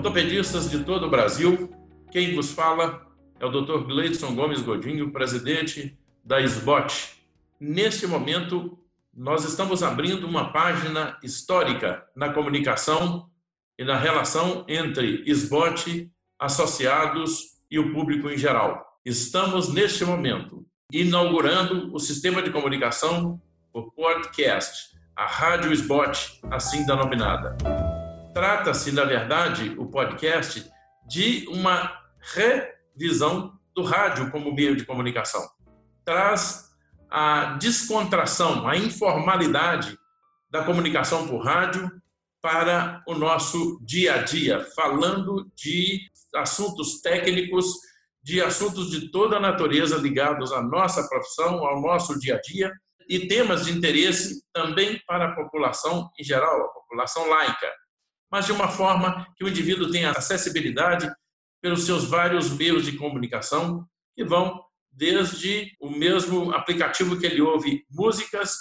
Ortopedistas de todo o Brasil, quem vos fala é o Dr. Gleidson Gomes Godinho, presidente da SBOT. Neste momento, nós estamos abrindo uma página histórica na comunicação e na relação entre SBOT, associados e o público em geral. Estamos, neste momento, inaugurando o sistema de comunicação por podcast, a Rádio SBOT, assim denominada. Trata-se, na verdade, o podcast de uma revisão do rádio como meio de comunicação. Traz a descontração, a informalidade da comunicação por rádio para o nosso dia a dia, falando de assuntos técnicos, de assuntos de toda a natureza ligados à nossa profissão, ao nosso dia a dia, e temas de interesse também para a população em geral, a população laica mas de uma forma que o indivíduo tenha acessibilidade pelos seus vários meios de comunicação, que vão desde o mesmo aplicativo que ele ouve músicas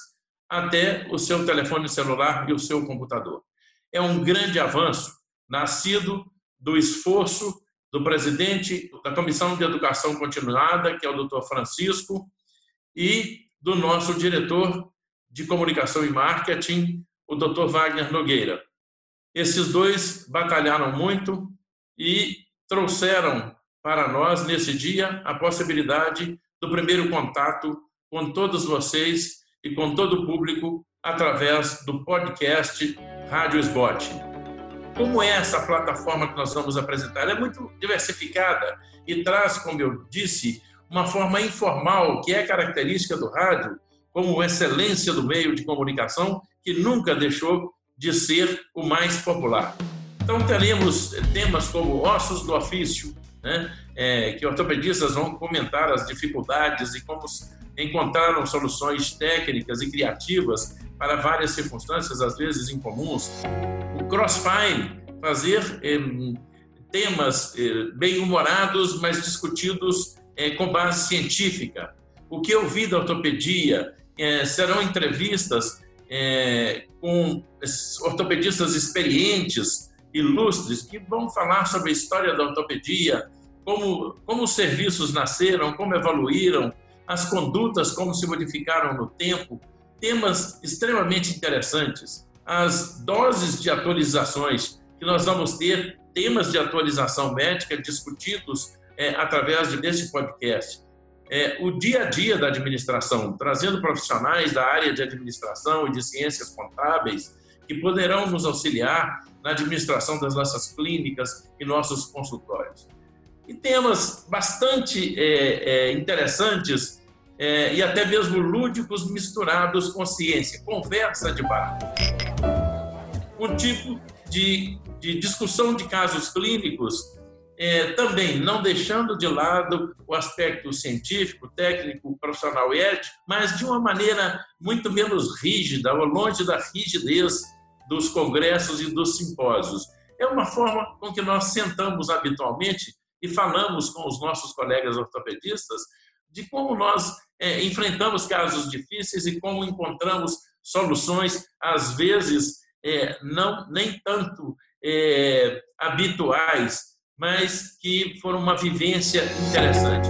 até o seu telefone celular e o seu computador. É um grande avanço, nascido do esforço do presidente da Comissão de Educação Continuada, que é o Dr. Francisco, e do nosso diretor de Comunicação e Marketing, o Dr. Wagner Nogueira. Esses dois batalharam muito e trouxeram para nós, nesse dia, a possibilidade do primeiro contato com todos vocês e com todo o público através do podcast Rádio Esbote. Como é essa plataforma que nós vamos apresentar? Ela é muito diversificada e traz, como eu disse, uma forma informal que é característica do rádio, como excelência do meio de comunicação, que nunca deixou de ser o mais popular. Então, teremos temas como ossos do ofício, né? É, que ortopedistas vão comentar as dificuldades e como encontraram soluções técnicas e criativas para várias circunstâncias, às vezes incomuns. O crossfire, fazer é, temas é, bem-humorados, mas discutidos é, com base científica. O que eu vi da ortopedia serão entrevistas é, com ortopedistas experientes, ilustres, que vão falar sobre a história da ortopedia, como, como os serviços nasceram, como evoluíram, as condutas, como se modificaram no tempo, temas extremamente interessantes. As doses de atualizações que nós vamos ter, temas de atualização médica discutidos é, através deste podcast é, o dia a dia da administração, trazendo profissionais da área de administração e de ciências contábeis que poderão nos auxiliar na administração das nossas clínicas e nossos consultórios. E temas bastante é, é, interessantes é, e até mesmo lúdicos misturados com ciência, conversa de bar. Um tipo de, de discussão de casos clínicos é, também não deixando de lado o aspecto científico, técnico, profissional e ético, mas de uma maneira muito menos rígida, ou longe da rigidez dos congressos e dos simpósios. É uma forma com que nós sentamos habitualmente e falamos com os nossos colegas ortopedistas de como nós é, enfrentamos casos difíceis e como encontramos soluções, às vezes é, não nem tanto é, habituais, mas que foram uma vivência interessante.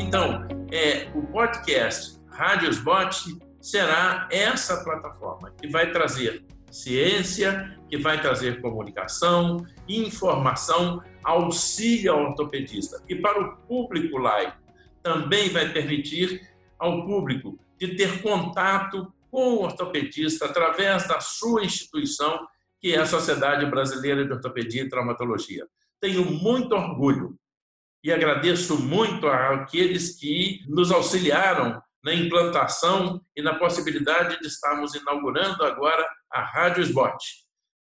Então, é, o podcast Rádios Bot será essa plataforma que vai trazer ciência, que vai trazer comunicação, informação, auxílio ao ortopedista. E para o público laico, também vai permitir ao público de ter contato com o ortopedista através da sua instituição, que é a Sociedade Brasileira de Ortopedia e Traumatologia tenho muito orgulho e agradeço muito àqueles que nos auxiliaram na implantação e na possibilidade de estarmos inaugurando agora a Rádio Sbot.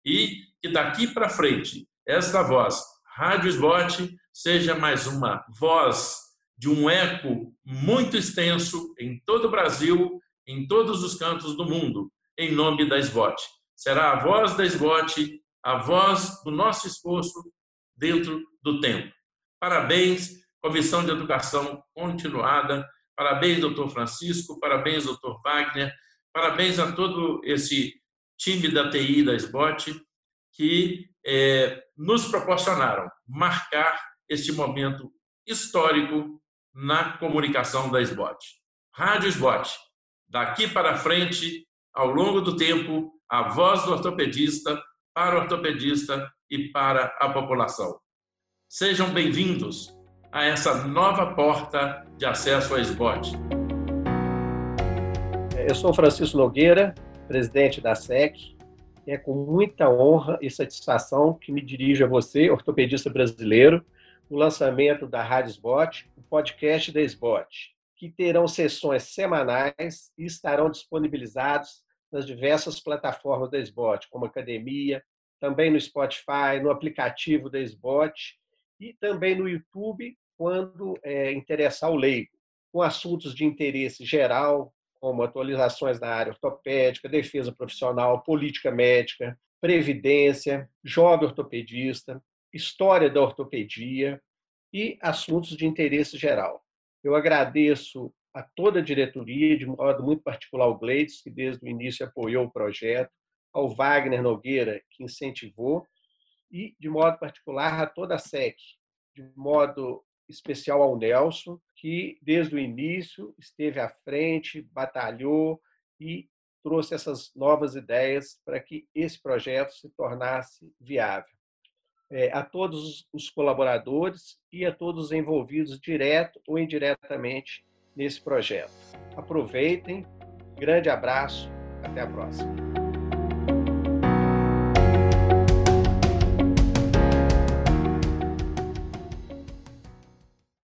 E que daqui para frente, esta voz, Rádio Sbot, seja mais uma voz de um eco muito extenso em todo o Brasil, em todos os cantos do mundo, em nome da SBOT. Será a voz da SBOT, a voz do nosso esforço dentro do tempo. Parabéns, Comissão de Educação Continuada, parabéns, doutor Francisco, parabéns, doutor Wagner, parabéns a todo esse time da TI da SBOT, que é, nos proporcionaram marcar este momento histórico na comunicação da SBOT. Rádio SBOT, daqui para frente, ao longo do tempo, a voz do ortopedista para o ortopedista e para a população. Sejam bem-vindos a essa nova porta de acesso à SBOT. Eu sou Francisco Nogueira, presidente da SEC. É com muita honra e satisfação que me dirijo a você, ortopedista brasileiro, no lançamento da Rádio SBOT, o podcast da SBOT, que terão sessões semanais e estarão disponibilizados nas diversas plataformas da SBOT, como Academia, também no Spotify, no aplicativo da SBOT e também no YouTube, quando é, interessar o leigo, com assuntos de interesse geral, como atualizações na área ortopédica, defesa profissional, política médica, previdência, jovem ortopedista, história da ortopedia e assuntos de interesse geral. Eu agradeço a toda a diretoria, de modo muito particular ao Gleides, que desde o início apoiou o projeto, ao Wagner Nogueira, que incentivou, e de modo particular a toda a SEC, de modo especial ao Nelson, que desde o início esteve à frente, batalhou e trouxe essas novas ideias para que esse projeto se tornasse viável. É, a todos os colaboradores e a todos os envolvidos, direto ou indiretamente, nesse projeto. Aproveitem, grande abraço, até a próxima.